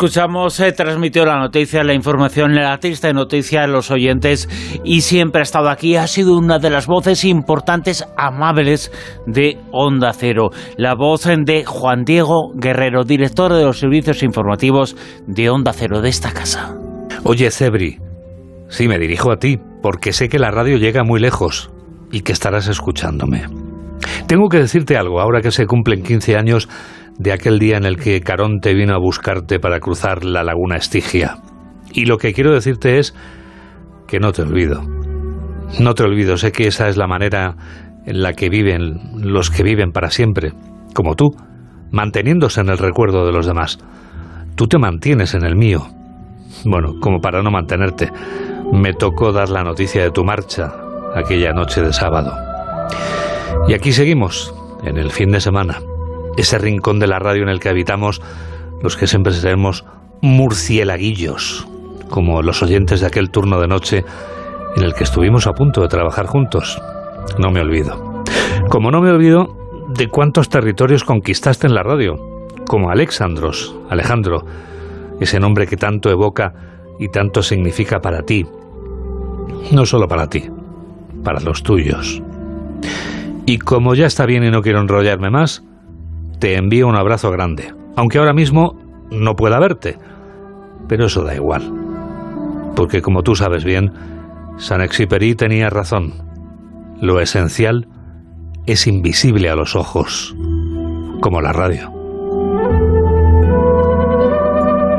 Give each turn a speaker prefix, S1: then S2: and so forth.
S1: Escuchamos, se transmitió la noticia, la información, la triste noticia de los oyentes y siempre ha estado aquí. Ha sido una de las voces importantes, amables de Onda Cero. La voz de Juan Diego Guerrero, director de los servicios informativos de Onda Cero de esta casa.
S2: Oye, Cebri, sí, me dirijo a ti, porque sé que la radio llega muy lejos y que estarás escuchándome. Tengo que decirte algo, ahora que se cumplen 15 años de aquel día en el que Caronte vino a buscarte para cruzar la laguna Estigia. Y lo que quiero decirte es que no te olvido. No te olvido, sé que esa es la manera en la que viven los que viven para siempre, como tú, manteniéndose en el recuerdo de los demás. Tú te mantienes en el mío. Bueno, como para no mantenerte, me tocó dar la noticia de tu marcha aquella noche de sábado. Y aquí seguimos, en el fin de semana ese rincón de la radio en el que habitamos los que siempre seremos murcielaguillos, como los oyentes de aquel turno de noche en el que estuvimos a punto de trabajar juntos. No me olvido. Como no me olvido de cuántos territorios conquistaste en la radio, como Alexandros, Alejandro, ese nombre que tanto evoca y tanto significa para ti. No solo para ti, para los tuyos. Y como ya está bien y no quiero enrollarme más, te envío un abrazo grande, aunque ahora mismo no pueda verte. Pero eso da igual, porque como tú sabes bien, San Exupéry tenía razón. Lo esencial es invisible a los ojos, como la radio.